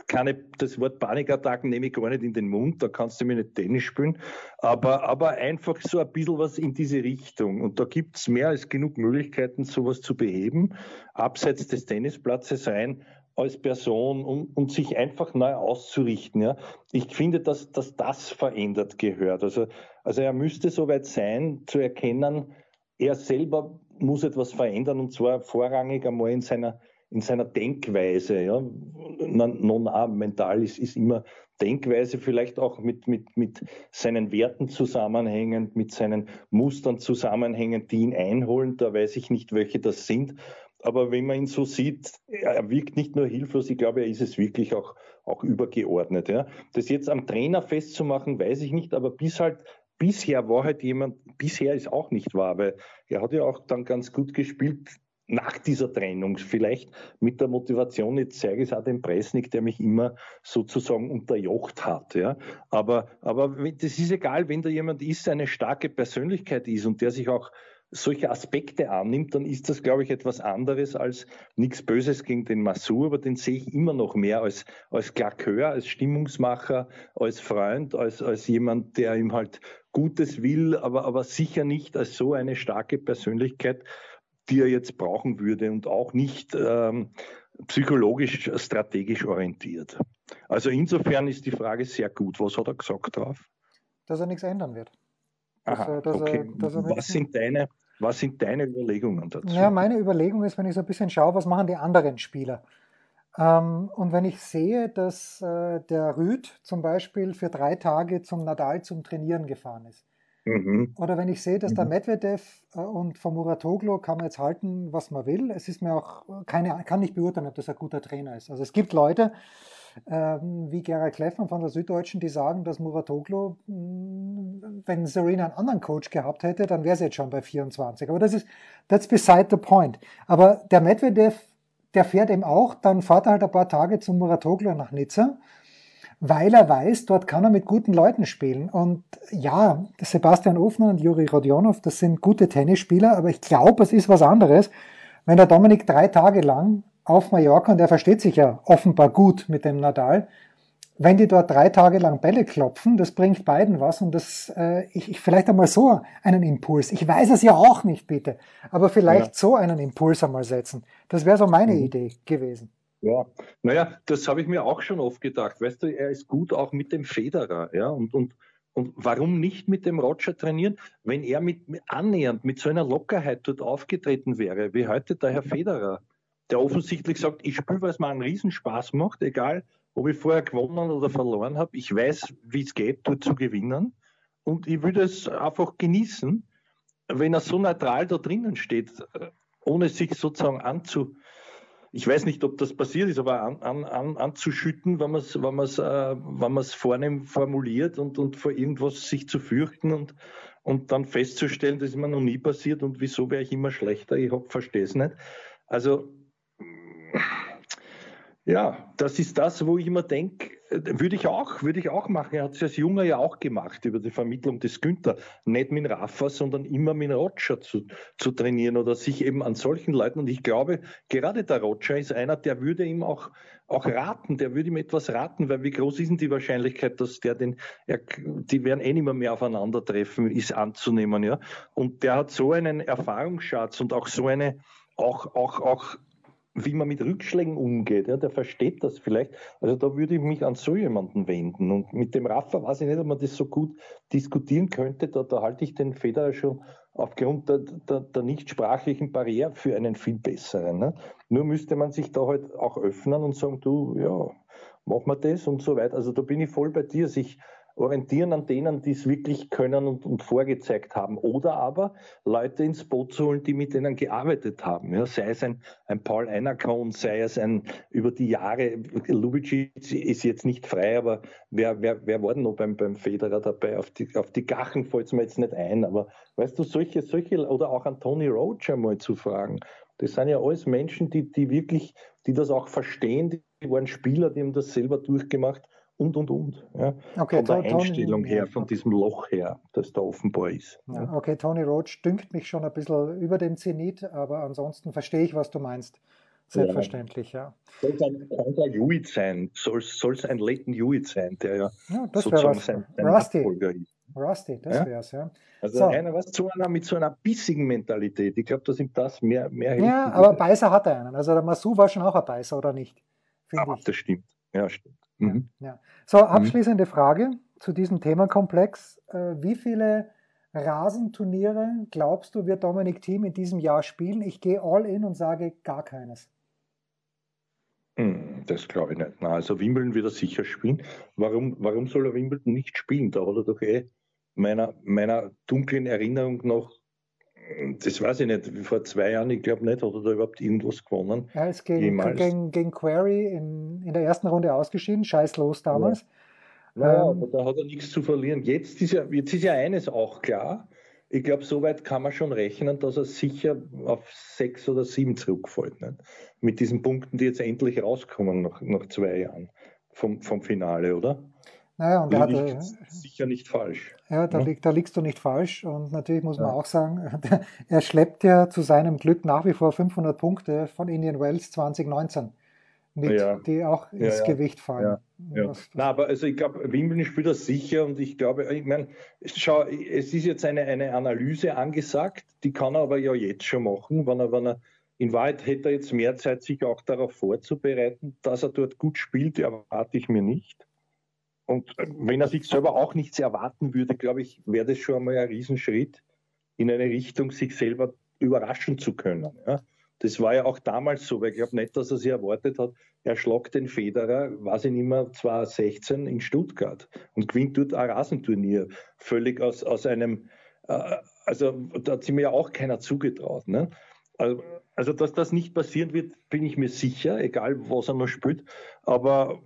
keine, das Wort Panikattacken nehme ich gar nicht in den Mund, da kannst du mir nicht Tennis spielen, aber, aber einfach so ein bisschen was in diese Richtung. Und da gibt es mehr als genug Möglichkeiten, sowas zu beheben, abseits des Tennisplatzes rein als Person und, und sich einfach neu auszurichten. Ja. Ich finde, dass, dass das verändert gehört. Also, also er müsste soweit sein, zu erkennen, er selber muss etwas verändern und zwar vorrangig einmal in seiner, in seiner Denkweise. Ja. Non A, mental ist, ist immer Denkweise, vielleicht auch mit, mit, mit seinen Werten zusammenhängend, mit seinen Mustern zusammenhängend, die ihn einholen. Da weiß ich nicht, welche das sind. Aber wenn man ihn so sieht, er wirkt nicht nur hilflos, ich glaube, er ist es wirklich auch, auch übergeordnet. Ja. Das jetzt am Trainer festzumachen, weiß ich nicht, aber bis halt bisher war halt jemand, bisher ist auch nicht wahr, weil er hat ja auch dann ganz gut gespielt nach dieser Trennung. Vielleicht mit der Motivation, jetzt zeige ich es auch dem Presnik, der mich immer sozusagen unterjocht hat. Ja. Aber, aber das ist egal, wenn da jemand ist, eine starke Persönlichkeit ist und der sich auch solche Aspekte annimmt, dann ist das, glaube ich, etwas anderes als nichts Böses gegen den Massur, aber den sehe ich immer noch mehr als, als Klakeur, als Stimmungsmacher, als Freund, als, als jemand, der ihm halt Gutes will, aber, aber sicher nicht als so eine starke Persönlichkeit, die er jetzt brauchen würde und auch nicht ähm, psychologisch, strategisch orientiert. Also insofern ist die Frage sehr gut. Was hat er gesagt drauf? dass er nichts ändern wird. Dass Aha, er, dass okay. er, dass er was, sind deine, was sind deine Überlegungen dazu? Ja, meine Überlegung ist, wenn ich so ein bisschen schaue, was machen die anderen Spieler? Ähm, und wenn ich sehe, dass äh, der Rüd zum Beispiel für drei Tage zum Nadal zum Trainieren gefahren ist, Mhm. Oder wenn ich sehe, dass der mhm. Medvedev äh, und von Muratoglu kann man jetzt halten, was man will. Es ist mir auch keine, kann nicht beurteilen, ob das ein guter Trainer ist. Also es gibt Leute, ähm, wie Gerald Kleffmann von der Süddeutschen, die sagen, dass Muratoglu, mm, wenn Serena einen anderen Coach gehabt hätte, dann wäre sie jetzt schon bei 24. Aber das ist, that's beside the point. Aber der Medvedev, der fährt eben auch, dann fährt er halt ein paar Tage zum Muratoglu nach Nizza weil er weiß, dort kann er mit guten Leuten spielen. Und ja, Sebastian Ofner und Juri Rodionov, das sind gute Tennisspieler, aber ich glaube, es ist was anderes, wenn der Dominik drei Tage lang auf Mallorca, und er versteht sich ja offenbar gut mit dem Nadal, wenn die dort drei Tage lang Bälle klopfen, das bringt beiden was und das, äh, ich, ich vielleicht einmal so einen Impuls. Ich weiß es ja auch nicht, bitte, aber vielleicht ja. so einen Impuls einmal setzen. Das wäre so meine mhm. Idee gewesen. Ja, naja, das habe ich mir auch schon oft gedacht. Weißt du, er ist gut auch mit dem Federer, ja, und, und, und warum nicht mit dem Roger trainieren, wenn er mit, annähernd mit so einer Lockerheit dort aufgetreten wäre, wie heute der Herr Federer, der offensichtlich sagt, ich spiele, weil es mir einen Riesenspaß macht, egal ob ich vorher gewonnen oder verloren habe. Ich weiß, wie es geht, dort zu gewinnen. Und ich würde es einfach genießen, wenn er so neutral da drinnen steht, ohne sich sozusagen anzu, ich weiß nicht, ob das passiert ist, aber an, an, an, anzuschütten, wenn man es wenn man's, äh, wenn man's vornehm formuliert und, und vor irgendwas sich zu fürchten und, und dann festzustellen, das ist mir noch nie passiert und wieso wäre ich immer schlechter, ich verstehe es nicht. Also ja, das ist das, wo ich immer denke, würde ich auch, würde ich auch machen. Er hat es als Junger ja auch gemacht über die Vermittlung des Günther. Nicht mit Rafa, sondern immer mit Roger zu, zu trainieren oder sich eben an solchen Leuten. Und ich glaube, gerade der Roger ist einer, der würde ihm auch, auch raten, der würde ihm etwas raten, weil wie groß ist denn die Wahrscheinlichkeit, dass der den, er, die werden eh nicht mehr, mehr aufeinandertreffen, ist anzunehmen, ja. Und der hat so einen Erfahrungsschatz und auch so eine, auch, auch, auch wie man mit Rückschlägen umgeht. Ja, der versteht das vielleicht. Also da würde ich mich an so jemanden wenden. Und mit dem Rafa weiß ich nicht, ob man das so gut diskutieren könnte. Da, da halte ich den Federer schon aufgrund der, der, der nicht sprachlichen Barriere für einen viel besseren. Ne? Nur müsste man sich da halt auch öffnen und sagen, du, ja, mach mal das und so weiter. Also da bin ich voll bei dir. Sich orientieren an denen, die es wirklich können und, und, vorgezeigt haben. Oder aber Leute ins Boot zu holen, die mit denen gearbeitet haben. Ja, sei es ein, ein Paul Einerkon, sei es ein über die Jahre, Lubitsch ist jetzt nicht frei, aber wer, wer, wer war denn noch beim, beim Federer dabei? Auf die, auf die Gachen fällt es mir jetzt nicht ein, aber weißt du, solche, solche, oder auch an Tony Roach einmal zu fragen. Das sind ja alles Menschen, die, die wirklich, die das auch verstehen, die waren Spieler, die haben das selber durchgemacht und, und, und. Ja. Okay, von der Tony, Einstellung her, von diesem Loch her, das da offenbar ist. Ja, okay, Tony Roach dünkt mich schon ein bisschen über den Zenit, aber ansonsten verstehe ich, was du meinst. Selbstverständlich, ja. Soll es ein, ein Hewitt sein? Soll es ein Leighton Hewitt sein, der ja, ja das sozusagen sein, sein Rusty. Ist? Rusty, das ja? wäre es, ja. Also so. einer was zu einer mit so einer bissigen Mentalität. Ich glaube, dass ihm das mehr, mehr Ja, aber Beißer hat er einen. Also der Masu war schon auch ein Beißer, oder nicht? Ja, das stimmt. Ja, stimmt. Mhm. Ja. So, mhm. abschließende. Frage zu diesem Themenkomplex. Äh, wie viele Rasenturniere glaubst du, wird Dominik Thiem in diesem Jahr spielen? Ich gehe all in und sage gar keines. Hm, das glaube ich nicht. Na, also Wimbledon wird er sicher spielen. Warum, warum soll er Wimbledon nicht spielen? Da hat er doch eh meiner, meiner dunklen Erinnerung nach das weiß ich nicht, vor zwei Jahren, ich glaube nicht, hat er da überhaupt irgendwas gewonnen. Er ist gegen, gegen, gegen Query in, in der ersten Runde ausgeschieden, scheiß los damals. Ja. Naja, ähm, aber da hat er nichts zu verlieren. Jetzt ist ja, jetzt ist ja eines auch klar. Ich glaube, soweit kann man schon rechnen, dass er sicher auf sechs oder sieben zurückfällt. Nicht? Mit diesen Punkten, die jetzt endlich rauskommen nach, nach zwei Jahren vom, vom Finale, oder? Naja, und er hatte, sicher nicht falsch. Ja, da, ja? Lieg, da liegst du nicht falsch. Und natürlich muss man ja. auch sagen, er schleppt ja zu seinem Glück nach wie vor 500 Punkte von Indian Wells 2019 mit, ja. die auch ins Gewicht fallen. Ja. Na, aber also ich glaube, Wimbledon spielt das sicher und ich glaube, ich meine, schau, es ist jetzt eine, eine Analyse angesagt, die kann er aber ja jetzt schon machen, wenn er, wenn er in Wahrheit hätte er jetzt mehr Zeit, sich auch darauf vorzubereiten, dass er dort gut spielt, erwarte ich mir nicht. Und wenn er sich selber auch nichts erwarten würde, glaube ich, wäre das schon einmal ein Riesenschritt in eine Richtung, sich selber überraschen zu können. Ja? Das war ja auch damals so, weil ich glaube nicht, dass er sich erwartet hat, er schlagt den Federer, weiß ich nicht mehr, 2016 in Stuttgart und gewinnt dort ein Rasenturnier. Völlig aus, aus einem, äh, also da hat sich mir ja auch keiner zugetraut. Ne? Also, also, dass das nicht passieren wird, bin ich mir sicher, egal was er noch spielt. Aber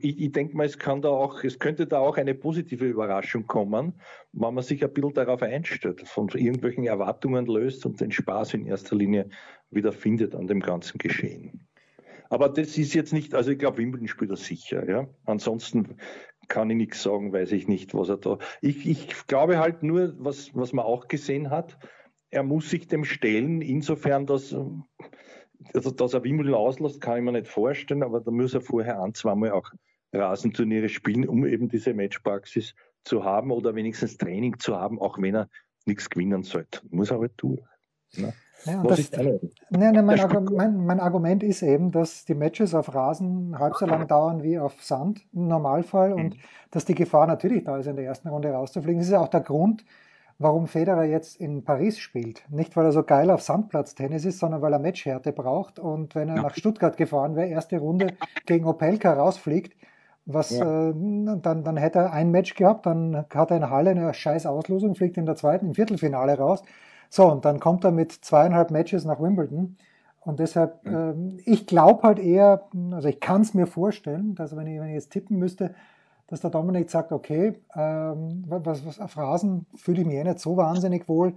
ich, ich denke mal, es kann da auch, es könnte da auch eine positive Überraschung kommen, wenn man sich ein bisschen darauf einstellt, von irgendwelchen Erwartungen löst und den Spaß in erster Linie wieder findet an dem ganzen Geschehen. Aber das ist jetzt nicht, also ich glaube, Wimbledon spielt er sicher, ja. Ansonsten kann ich nichts sagen, weiß ich nicht, was er da. Ich, ich glaube halt nur, was, was man auch gesehen hat, er muss sich dem stellen, insofern, dass, also, dass er Wimbledon auslässt, kann ich mir nicht vorstellen, aber da muss er vorher ein, zweimal auch Rasenturniere spielen, um eben diese Matchpraxis zu haben oder wenigstens Training zu haben, auch wenn er nichts gewinnen sollte. Muss er halt tun. Ne? Ja, das? Nee, nee, mein, Argument, mein, Argument ist eben, dass die Matches auf Rasen halb so lang dauern wie auf Sand im Normalfall mhm. und dass die Gefahr natürlich da ist, in der ersten Runde rauszufliegen. Das ist ja auch der Grund, warum Federer jetzt in Paris spielt. Nicht, weil er so geil auf Sandplatz-Tennis ist, sondern weil er Matchhärte braucht. Und wenn er ja. nach Stuttgart gefahren wäre, erste Runde gegen Opelka rausfliegt, was, ja. äh, dann, dann hätte er ein Match gehabt, dann hat er in Halle eine scheiß Auslosung, fliegt in der zweiten, im Viertelfinale raus. So, und dann kommt er mit zweieinhalb Matches nach Wimbledon. Und deshalb, äh, ich glaube halt eher, also ich kann es mir vorstellen, dass wenn ich, wenn ich jetzt tippen müsste, dass der Dominik sagt, okay, ähm, was, was auf Rasen fühle ich mich eh nicht so wahnsinnig wohl.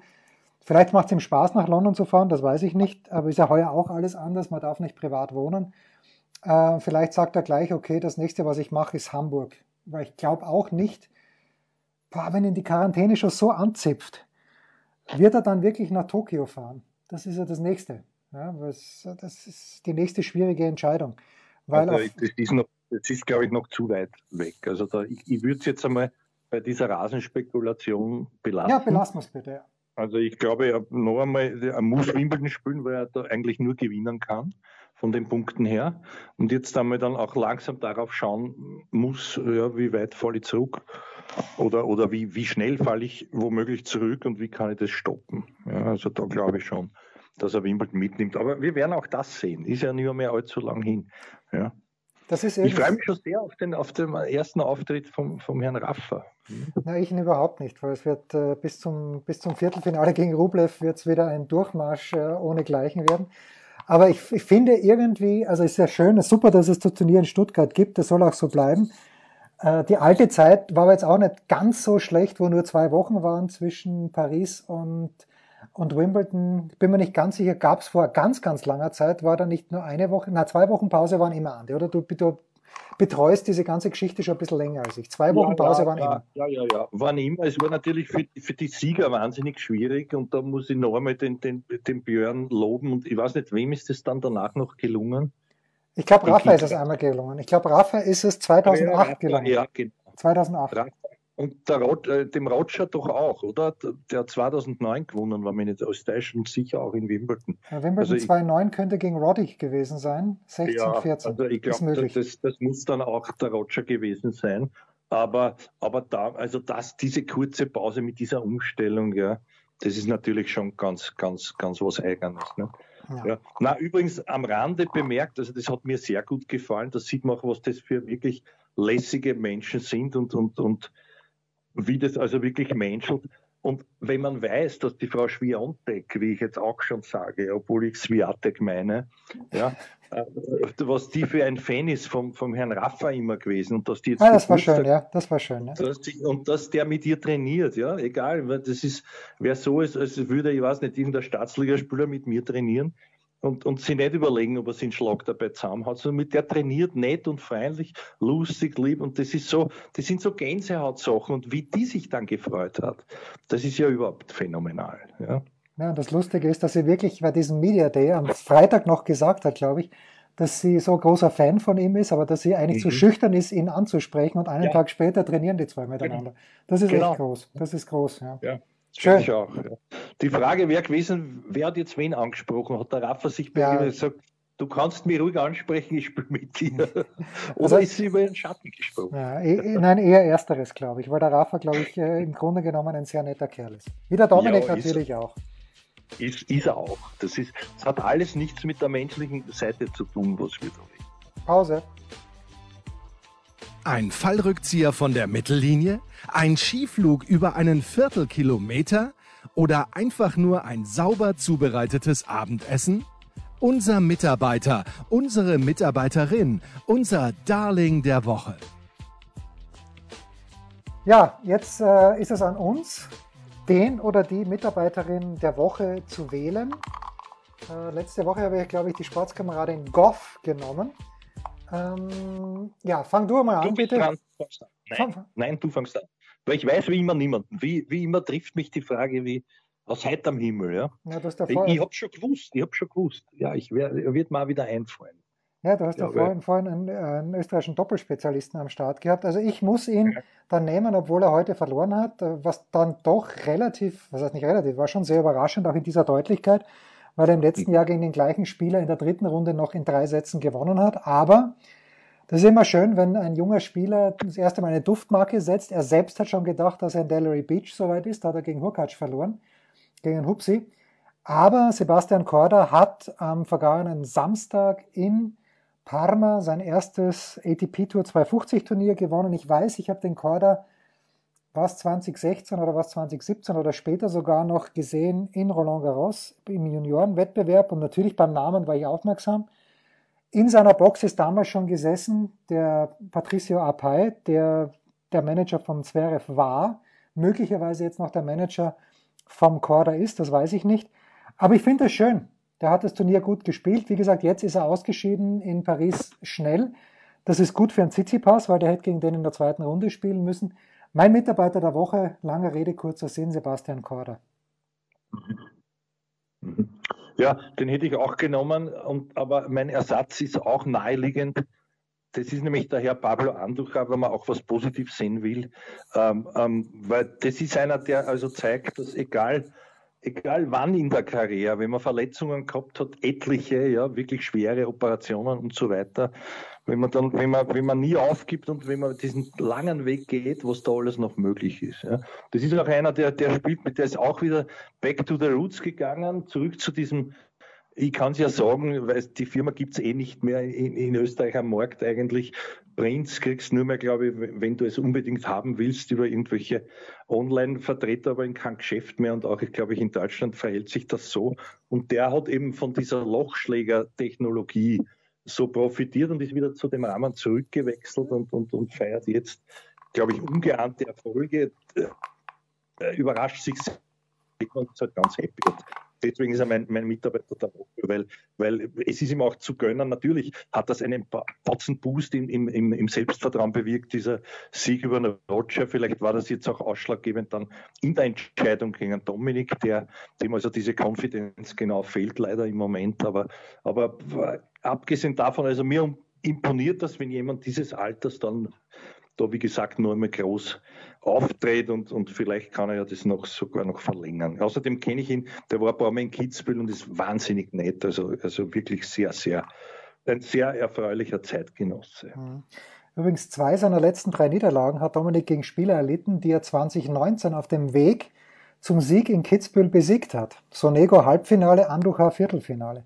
Vielleicht macht es ihm Spaß, nach London zu fahren, das weiß ich nicht, aber ist ja heuer auch alles anders, man darf nicht privat wohnen. Äh, vielleicht sagt er gleich, okay, das nächste, was ich mache, ist Hamburg. Weil ich glaube auch nicht, boah, wenn ihn die Quarantäne schon so anzipft, wird er dann wirklich nach Tokio fahren? Das ist ja das Nächste. Ja, das ist die nächste schwierige Entscheidung. Weil also, das ist noch das ist, glaube ich, noch zu weit weg. Also da, ich, ich würde es jetzt einmal bei dieser Rasenspekulation belassen. Ja, belassen wir es bitte, ja. Also ich glaube, er noch einmal, er muss Wimbledon spielen, weil er da eigentlich nur gewinnen kann, von den Punkten her. Und jetzt einmal dann auch langsam darauf schauen muss, ja, wie weit falle ich zurück oder, oder wie, wie schnell falle ich womöglich zurück und wie kann ich das stoppen. Ja, also da glaube ich schon, dass er Wimbledon mitnimmt. Aber wir werden auch das sehen. Ist ja nicht mehr allzu lang hin. Ja ich freue mich schon sehr auf den, auf den ersten Auftritt vom, vom Herrn Raffa. Na, ich überhaupt nicht, weil es wird äh, bis, zum, bis zum Viertelfinale gegen Rublev wird es wieder ein Durchmarsch äh, ohnegleichen werden. Aber ich, ich, finde irgendwie, also ist ja schön, ist super, dass es das Turnier in Stuttgart gibt, das soll auch so bleiben. Äh, die alte Zeit war aber jetzt auch nicht ganz so schlecht, wo nur zwei Wochen waren zwischen Paris und und Wimbledon, ich bin mir nicht ganz sicher, gab es vor ganz, ganz langer Zeit, war da nicht nur eine Woche, na, zwei Wochen Pause waren immer Andi, oder? Du, du betreust diese ganze Geschichte schon ein bisschen länger als ich. Zwei Wochen ja, Pause ja, waren ja, immer. Ja, ja, ja, waren immer. Es war natürlich für, für die Sieger wahnsinnig schwierig und da muss ich noch einmal den, den, den Björn loben und ich weiß nicht, wem ist es dann danach noch gelungen? Ich glaube, Rafa ist es einmal gelungen. Ich glaube, Rafa ist es 2008 gelungen. Ja, genau. 2008. Rafa und der Rot, äh, dem Roger doch auch, oder? Der hat 2009 gewonnen, war mir nicht aus und sicher auch in Wimbledon. Ja, Wimbledon also 2009 könnte gegen Roddick gewesen sein, 16, ja, 14. Also ich glaube, das, das muss dann auch der Roger gewesen sein. Aber, aber da, also das, diese kurze Pause mit dieser Umstellung, ja, das ist natürlich schon ganz, ganz, ganz was Eigenes. Ne? Ja. ja. Na, übrigens am Rande bemerkt, also das hat mir sehr gut gefallen, da sieht man auch, was das für wirklich lässige Menschen sind und, und, und wie das also wirklich menschelt. Und wenn man weiß, dass die Frau Schwiontek, wie ich jetzt auch schon sage, obwohl ich Swiatek meine, ja, äh, was die für ein Fan ist vom, vom Herrn Raffa immer gewesen und dass die jetzt. Ah, das war schön, ja, das war schön. Ja. Dass die, und dass der mit ihr trainiert, ja, egal, das ist, wer so ist, als würde, ich weiß nicht, irgendein Staatsligaspieler mit mir trainieren, und, und sie nicht überlegen, ob er seinen Schlag dabei zusammenhaut, sondern mit der trainiert nett und freundlich, lustig, lieb und das ist so, das sind so Gänsehautsachen und wie die sich dann gefreut hat, das ist ja überhaupt phänomenal. Ja. Ja, und das Lustige ist, dass sie wirklich bei diesem Media Day am Freitag noch gesagt hat, glaube ich, dass sie so großer Fan von ihm ist, aber dass sie eigentlich mhm. zu schüchtern ist, ihn anzusprechen und einen ja. Tag später trainieren die zwei miteinander. Das ist genau. echt groß. Das ist groß, ja. ja. Schön. Auch, ja. Die Frage wäre gewesen, wer hat jetzt wen angesprochen? Hat der Raffa sich bei ja. ihm gesagt, du kannst mich ruhig ansprechen, ich spiele mit dir. Oder also, ist sie über ihren Schatten gesprungen? Ja, eh, nein, eher ersteres, glaube ich, weil der Rafa, glaube ich, äh, im Grunde genommen ein sehr netter Kerl ist. Wie der Dominik ja, natürlich auch. Ist, ist er auch. Das, ist, das hat alles nichts mit der menschlichen Seite zu tun, was wir da reden. Pause. Ein Fallrückzieher von der Mittellinie? Ein Skiflug über einen Viertelkilometer? Oder einfach nur ein sauber zubereitetes Abendessen? Unser Mitarbeiter, unsere Mitarbeiterin, unser Darling der Woche. Ja, jetzt äh, ist es an uns, den oder die Mitarbeiterin der Woche zu wählen. Äh, letzte Woche habe ich, glaube ich, die Sportskameradin Goff genommen. Ähm, ja, fang du mal an, du bitte. Dran, nein, nein, du fangst an. Weil ich weiß wie immer niemanden. Wie, wie immer trifft mich die Frage wie aus heiterem Himmel. Ja? ja das ich ich habe schon gewusst, ich habe schon gewusst. Ja, ich werde wird mal wieder einfallen. Ja, du hast ja, ja vorhin, vorhin einen, einen, österreichischen Doppelspezialisten am Start gehabt. Also ich muss ihn ja. dann nehmen, obwohl er heute verloren hat, was dann doch relativ, was heißt nicht relativ, war schon sehr überraschend, auch in dieser Deutlichkeit, weil er im letzten Jahr gegen den gleichen Spieler in der dritten Runde noch in drei Sätzen gewonnen hat. Aber das ist immer schön, wenn ein junger Spieler das erste Mal eine Duftmarke setzt. Er selbst hat schon gedacht, dass er in Delary Beach soweit ist, da hat er gegen Hurkacz verloren, gegen Hupsi. Aber Sebastian Korda hat am vergangenen Samstag in Parma sein erstes ATP Tour 250 Turnier gewonnen. Ich weiß, ich habe den Korda was 2016 oder was 2017 oder später sogar noch gesehen in Roland Garros im Juniorenwettbewerb und natürlich beim Namen war ich aufmerksam. In seiner Box ist damals schon gesessen der Patricio Apay, der der Manager vom Zverev war, möglicherweise jetzt noch der Manager vom Korda ist, das weiß ich nicht. Aber ich finde es schön, der hat das Turnier gut gespielt. Wie gesagt, jetzt ist er ausgeschieden in Paris schnell. Das ist gut für einen Tsitsipas, weil der hätte gegen den in der zweiten Runde spielen müssen. Mein Mitarbeiter der Woche, lange Rede, kurzer Sinn, Sebastian Korda. Ja, den hätte ich auch genommen, und, aber mein Ersatz ist auch naheliegend. Das ist nämlich der Herr Pablo Anducha, wenn man auch was Positives sehen will. Ähm, ähm, weil das ist einer, der also zeigt, dass egal, egal wann in der Karriere, wenn man Verletzungen gehabt hat, etliche, ja, wirklich schwere Operationen und so weiter, wenn man dann, wenn man, wenn man nie aufgibt und wenn man diesen langen Weg geht, was da alles noch möglich ist. Ja. Das ist auch einer, der, der spielt mit, der ist auch wieder back to the roots gegangen, zurück zu diesem ich kann es ja sagen, weil die Firma gibt es eh nicht mehr in, in, Österreich am Markt eigentlich. Prints kriegst du nur mehr, glaube ich, wenn du es unbedingt haben willst, über irgendwelche Online-Vertreter, aber in kein Geschäft mehr. Und auch, ich glaube ich, in Deutschland verhält sich das so. Und der hat eben von dieser Lochschläger-Technologie so profitiert und ist wieder zu dem Rahmen zurückgewechselt und, und, und feiert jetzt, glaube ich, ungeahnte Erfolge. Äh, überrascht sich und ist halt ganz happy deswegen ist er mein, mein Mitarbeiter der Woche, weil, weil es ist ihm auch zu gönnen. Natürlich hat das einen Batzen Boost im, im, im Selbstvertrauen bewirkt, dieser Sieg über Roger. Vielleicht war das jetzt auch ausschlaggebend dann in der Entscheidung gegen Dominik, der, dem also diese Konfidenz genau fehlt leider im Moment. Aber, aber abgesehen davon, also mir imponiert das, wenn jemand dieses Alters dann da, wie gesagt, nur einmal groß auftritt und, und vielleicht kann er ja das noch sogar noch verlängern. Außerdem kenne ich ihn, der war ein paar Mal in Kitzbühel und ist wahnsinnig nett, also, also wirklich sehr, sehr, ein sehr erfreulicher Zeitgenosse. Mhm. Übrigens, zwei seiner letzten drei Niederlagen hat Dominik gegen Spieler erlitten, die er 2019 auf dem Weg zum Sieg in Kitzbühel besiegt hat. Sonego Halbfinale, Andujar Viertelfinale.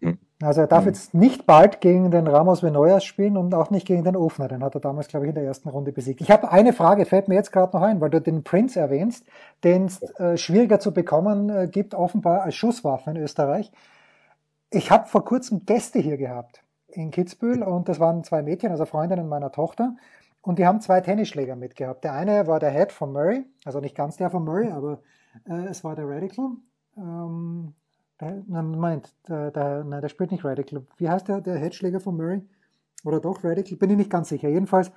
Mhm. Also er darf mhm. jetzt nicht bald gegen den Ramos Venoyas spielen und auch nicht gegen den Ofner. Den hat er damals, glaube ich, in der ersten Runde besiegt. Ich habe eine Frage, fällt mir jetzt gerade noch ein, weil du den Prince erwähnst, den es äh, schwieriger zu bekommen äh, gibt, offenbar als Schusswaffe in Österreich. Ich habe vor kurzem Gäste hier gehabt in Kitzbühel und das waren zwei Mädchen, also Freundinnen meiner Tochter. Und die haben zwei Tennisschläger mitgehabt. Der eine war der Head von Murray, also nicht ganz der von Murray, aber äh, es war der Radical. Ähm, der, Moment, der, der, nein, der spielt nicht Radical. Wie heißt der, der Headschläger von Murray? Oder doch Radical? Bin ich nicht ganz sicher. Jedenfalls.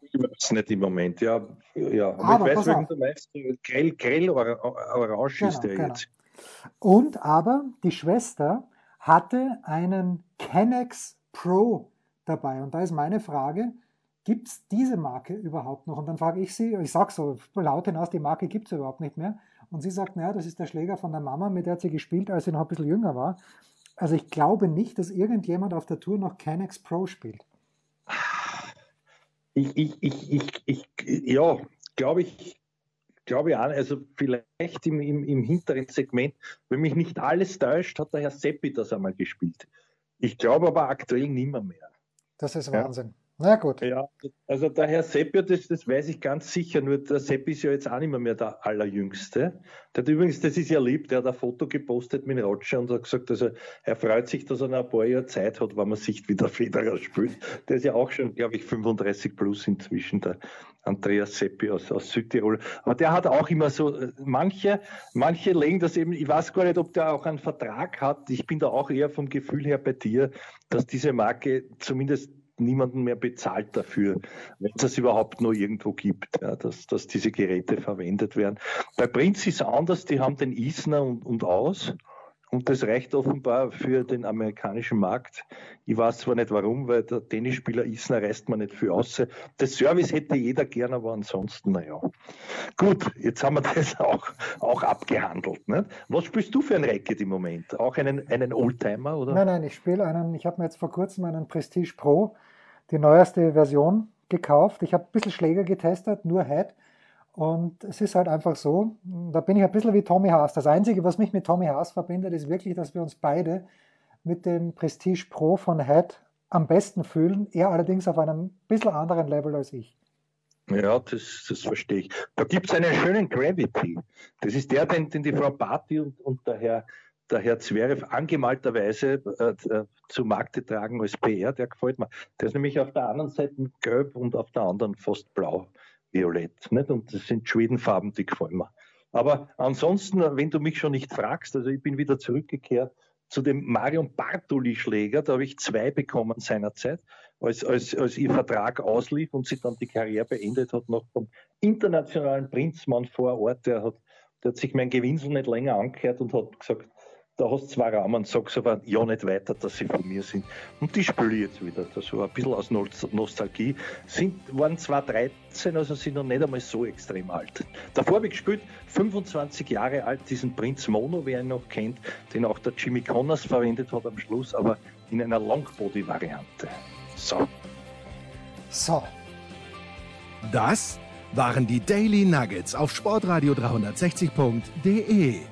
Ich weiß nicht im Moment, ja. ja. Aber, aber ich weiß, welchen du meinst. Grell, grell orange genau, ist der genau. jetzt. Und aber die Schwester hatte einen Kennex Pro dabei. Und da ist meine Frage, gibt es diese Marke überhaupt noch? Und dann frage ich sie, ich sage so laut hinaus, die Marke gibt es überhaupt nicht mehr. Und sie sagt, naja, das ist der Schläger von der Mama, mit der hat sie gespielt, als sie noch ein bisschen jünger war. Also ich glaube nicht, dass irgendjemand auf der Tour noch Canex Pro spielt. Ich, ich, ich, ich, ich ja, glaube ich, glaube ich auch, also vielleicht im, im, im hinteren Segment, wenn mich nicht alles täuscht, hat der Herr Seppi das einmal gespielt. Ich glaube aber aktuell nimmer mehr. Das ist Wahnsinn. Ja. Na gut. Ja, also der Herr Seppi, das, das weiß ich ganz sicher, nur der Seppi ist ja jetzt auch nicht mehr, der Allerjüngste. Der hat übrigens, das ist ja lieb, der hat ein Foto gepostet mit Roger und hat gesagt, also er freut sich, dass er noch ein paar Jahre Zeit hat, wenn man sich wieder Federer spielt. Der ist ja auch schon, glaube ich, 35 plus inzwischen, der Andreas Seppi aus, aus Südtirol. Aber der hat auch immer so, manche, manche legen das eben, ich weiß gar nicht, ob der auch einen Vertrag hat. Ich bin da auch eher vom Gefühl her bei dir, dass diese Marke zumindest niemanden mehr bezahlt dafür, wenn es das überhaupt noch irgendwo gibt, ja, dass, dass diese Geräte verwendet werden. Bei Prince ist es anders, die haben den Isner und, und aus. Und das reicht offenbar für den amerikanischen Markt. Ich weiß zwar nicht warum, weil der Tennisspieler Isner reißt man nicht viel aus. Das Service hätte jeder gern, aber ansonsten, naja. Gut, jetzt haben wir das auch, auch abgehandelt. Nicht? Was spielst du für ein Racket im Moment? Auch einen, einen Oldtimer? Oder? Nein, nein, ich spiele einen, ich habe mir jetzt vor kurzem einen Prestige Pro, die neueste Version, gekauft. Ich habe ein bisschen Schläger getestet, nur Head. Und es ist halt einfach so, da bin ich ein bisschen wie Tommy Haas. Das Einzige, was mich mit Tommy Haas verbindet, ist wirklich, dass wir uns beide mit dem Prestige Pro von Head am besten fühlen. Er allerdings auf einem bisschen anderen Level als ich. Ja, das, das verstehe ich. Da gibt es einen schönen Gravity. Das ist der, den, den die Frau Barty und, und der Herr, der Herr Zverev angemalterweise äh, äh zu Markte tragen als PR. Der gefällt mir. Der ist nämlich auf der anderen Seite gelb und auf der anderen fast blau violett. Nicht? Und das sind Schwedenfarben, die gefallen mir. Aber ansonsten, wenn du mich schon nicht fragst, also ich bin wieder zurückgekehrt zu dem Marion Bartoli-Schläger, da habe ich zwei bekommen seinerzeit, als, als, als ihr Vertrag auslief und sie dann die Karriere beendet hat, noch vom internationalen Prinzmann vor Ort, der hat, der hat sich mein Gewinsel nicht länger angehört und hat gesagt, da hast du zwei Rahmen, sagst aber ja nicht weiter, dass sie von mir sind. Und die spiele ich jetzt wieder. Das war ein bisschen aus Nostalgie. Sind, waren zwar 13, also sind noch nicht einmal so extrem alt. Davor habe ich gespielt, 25 Jahre alt, diesen Prinz Mono, wer ihn noch kennt, den auch der Jimmy Connors verwendet hat am Schluss, aber in einer Longbody-Variante. So. So. Das waren die Daily Nuggets auf Sportradio 360.de.